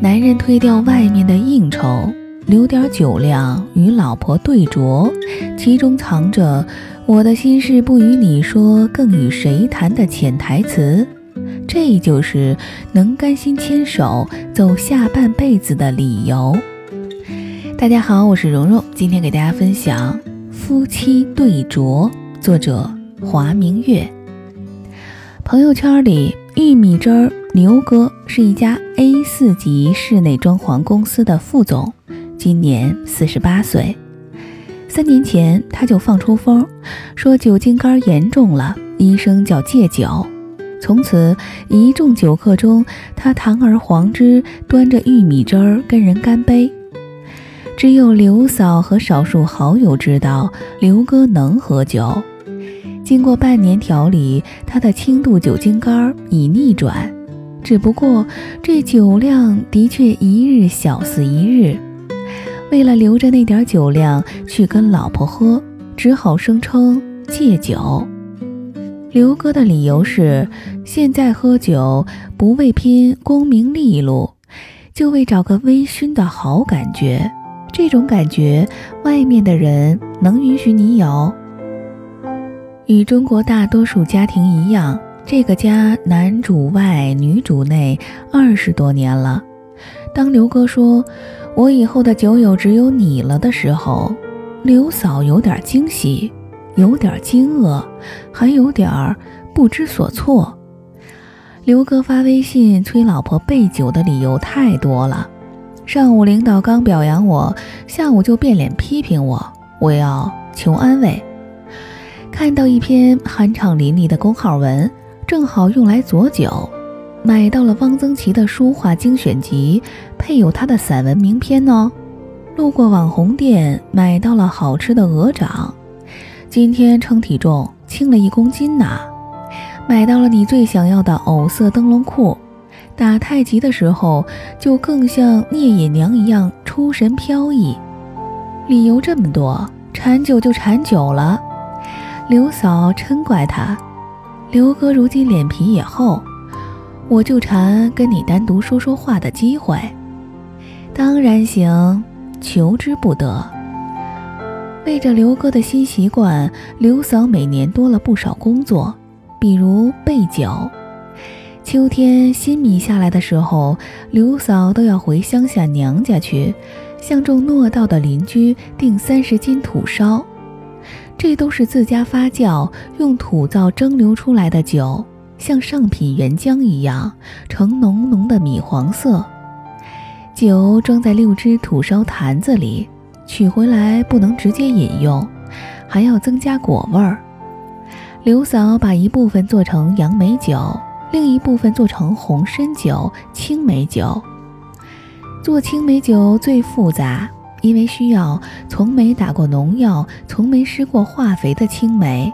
男人推掉外面的应酬，留点酒量与老婆对酌，其中藏着“我的心事不与你说，更与谁谈”的潜台词。这就是能甘心牵手走下半辈子的理由。大家好，我是蓉蓉，今天给大家分享《夫妻对酌》，作者华明月。朋友圈里，玉米汁儿。刘哥是一家 A 四级室内装潢公司的副总，今年四十八岁。三年前他就放出风，说酒精肝严重了，医生叫戒酒。从此一众酒客中，他堂而皇之端着玉米汁儿跟人干杯。只有刘嫂和少数好友知道刘哥能喝酒。经过半年调理，他的轻度酒精肝已逆转。只不过这酒量的确一日小似一日，为了留着那点酒量去跟老婆喝，只好声称戒酒。刘哥的理由是：现在喝酒不为拼功名利禄，就为找个微醺的好感觉。这种感觉，外面的人能允许你有？与中国大多数家庭一样。这个家男主外女主内二十多年了。当刘哥说“我以后的酒友只有你了”的时候，刘嫂有点惊喜，有点惊愕，还有点不知所措。刘哥发微信催老婆备酒的理由太多了。上午领导刚表扬我，下午就变脸批评我，我要求安慰。看到一篇酣畅淋漓的公号文。正好用来佐酒，买到了汪曾祺的书画精选集，配有他的散文名篇哦。路过网红店，买到了好吃的鹅掌，今天称体重轻了一公斤呐。买到了你最想要的藕色灯笼裤，打太极的时候就更像聂隐娘一样出神飘逸。理由这么多，馋酒就馋酒了。刘嫂嗔怪他。刘哥如今脸皮也厚，我就馋跟你单独说说话的机会。当然行，求之不得。为着刘哥的新习惯，刘嫂每年多了不少工作，比如备酒。秋天新米下来的时候，刘嫂都要回乡下娘家去，向种糯稻的邻居订三十斤土烧。这都是自家发酵、用土灶蒸馏出来的酒，像上品原浆一样，呈浓浓的米黄色。酒装在六只土烧坛子里，取回来不能直接饮用，还要增加果味儿。刘嫂把一部分做成杨梅酒，另一部分做成红参酒、青梅酒。做青梅酒最复杂。因为需要从没打过农药、从没施过化肥的青梅，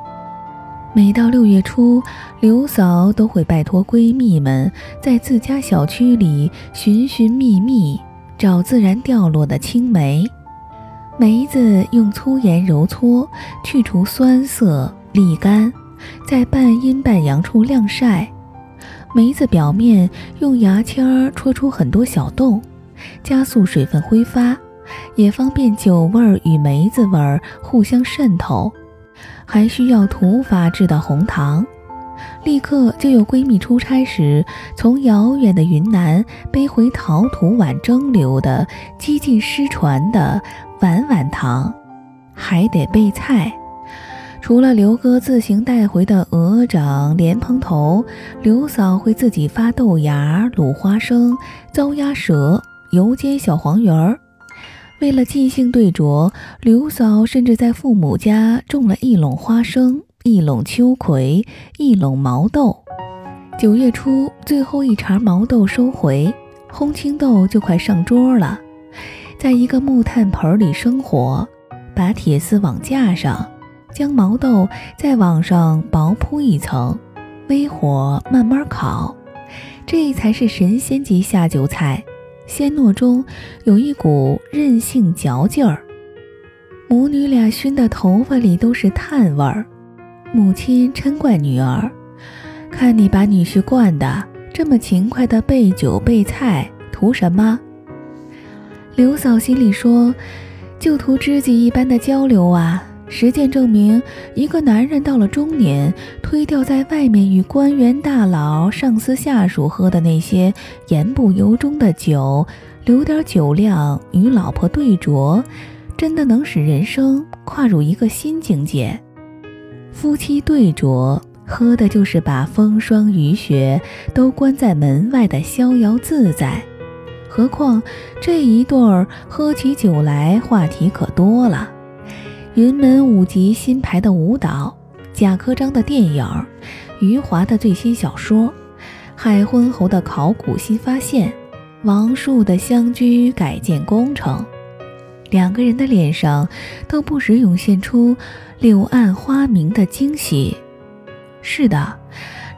每到六月初，刘嫂都会拜托闺蜜们在自家小区里寻寻觅觅，找自然掉落的青梅。梅子用粗盐揉搓，去除酸涩，沥干，在半阴半阳处晾晒。梅子表面用牙签戳出很多小洞，加速水分挥发。也方便酒味儿与梅子味儿互相渗透，还需要土法制的红糖。立刻就有闺蜜出差时从遥远的云南背回陶土碗蒸馏的几近失传的碗碗糖，还得备菜。除了刘哥自行带回的鹅掌、莲蓬头，刘嫂会自己发豆芽、卤花生、糟鸭舌、油煎小黄鱼儿。为了尽兴对酌，刘嫂甚至在父母家种了一垄花生、一垄秋葵、一垄毛豆。九月初，最后一茬毛豆收回，烘青豆就快上桌了。在一个木炭盆里生火，把铁丝网架上，将毛豆在网上薄铺一层，微火慢慢烤，这才是神仙级下酒菜。鲜糯中有一股韧性嚼劲儿，母女俩熏的头发里都是炭味儿。母亲嗔怪女儿：“看你把女婿惯的这么勤快的备酒备菜，图什么？刘嫂心里说，就图知己一般的交流啊。实践证明，一个男人到了中年，推掉在外面与官员大佬、上司下属喝的那些言不由衷的酒，留点酒量与老婆对酌，真的能使人生跨入一个新境界。夫妻对酌，喝的就是把风霜雨雪都关在门外的逍遥自在。何况这一对儿喝起酒来，话题可多了。云门舞集新排的舞蹈，贾科章的电影，余华的最新小说，海昏侯的考古新发现，王树的乡居改建工程，两个人的脸上都不时涌现出柳暗花明的惊喜。是的，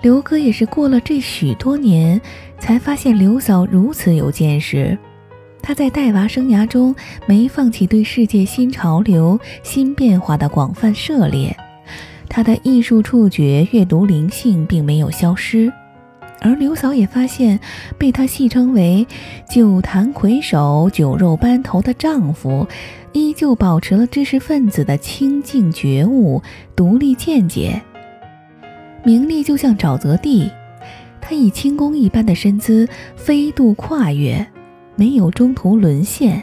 刘哥也是过了这许多年，才发现刘嫂如此有见识。他在带娃生涯中没放弃对世界新潮流、新变化的广泛涉猎，他的艺术触觉、阅读灵性并没有消失，而刘嫂也发现，被他戏称为“酒坛魁首、酒肉班头”的丈夫，依旧保持了知识分子的清静觉悟、独立见解。名利就像沼泽地，他以轻功一般的身姿飞渡跨越。没有中途沦陷。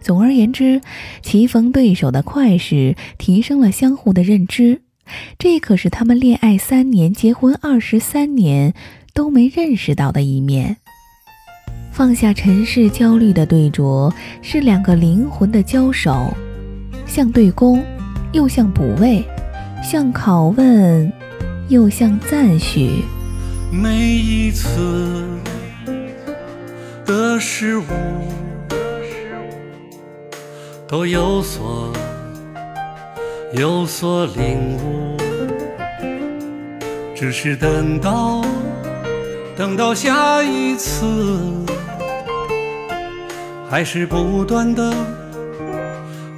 总而言之，棋逢对手的快事提升了相互的认知，这可是他们恋爱三年、结婚二十三年都没认识到的一面。放下尘世焦虑的对酌，是两个灵魂的交手，像对攻，又像补位；像拷问，又像赞许。每一次。事物都有所有所领悟，只是等到等到下一次，还是不断的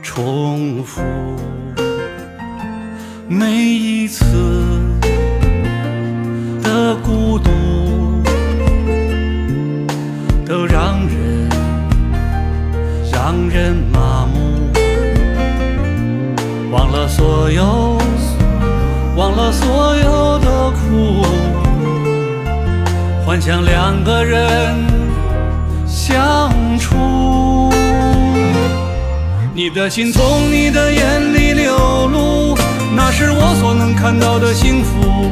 重复每一次的孤独。人麻木，忘了所有，忘了所有的苦，幻想两个人相处。你的心从你的眼里流露，那是我所能看到的幸福。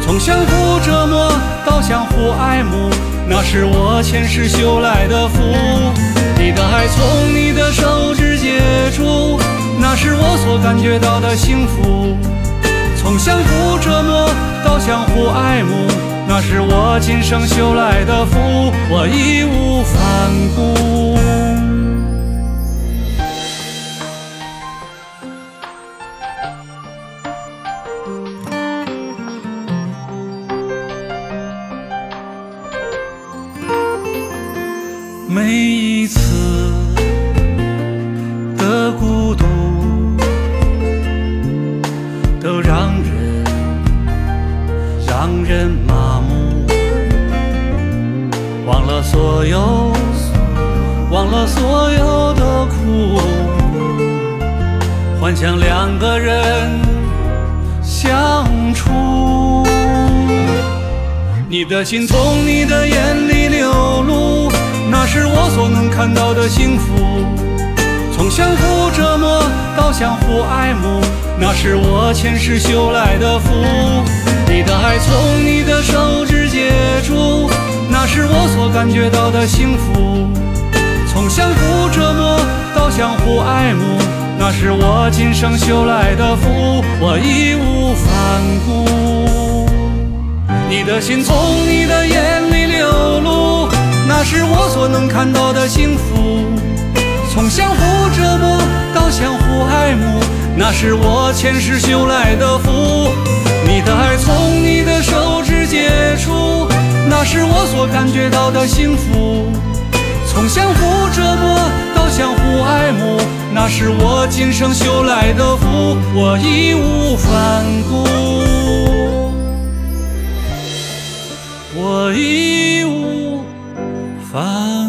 从相互折磨到相互爱慕，那是我前世修来的福。你的爱从你的手指接触，那是我所感觉到的幸福。从相互折磨到相互爱慕，那是我今生修来的福，我义无反顾。想两个人相处。你的心从你的眼里流露。那是我所能看到的幸福，从相互折磨到相互爱慕，那是我前世修来的福。你的爱从你的手指接触，那是我所感觉到的幸福。从相互折磨到相互爱慕，那是我今生修来的福，我义无反顾。你的心从你的眼里流露。那是我所能看到的幸福，从相互折磨到相互爱慕，那是我前世修来的福。你的爱从你的手指接触，那是我所感觉到的幸福。从相互折磨到相互爱慕，那是我今生修来的福，我义无反顾，我义无。反。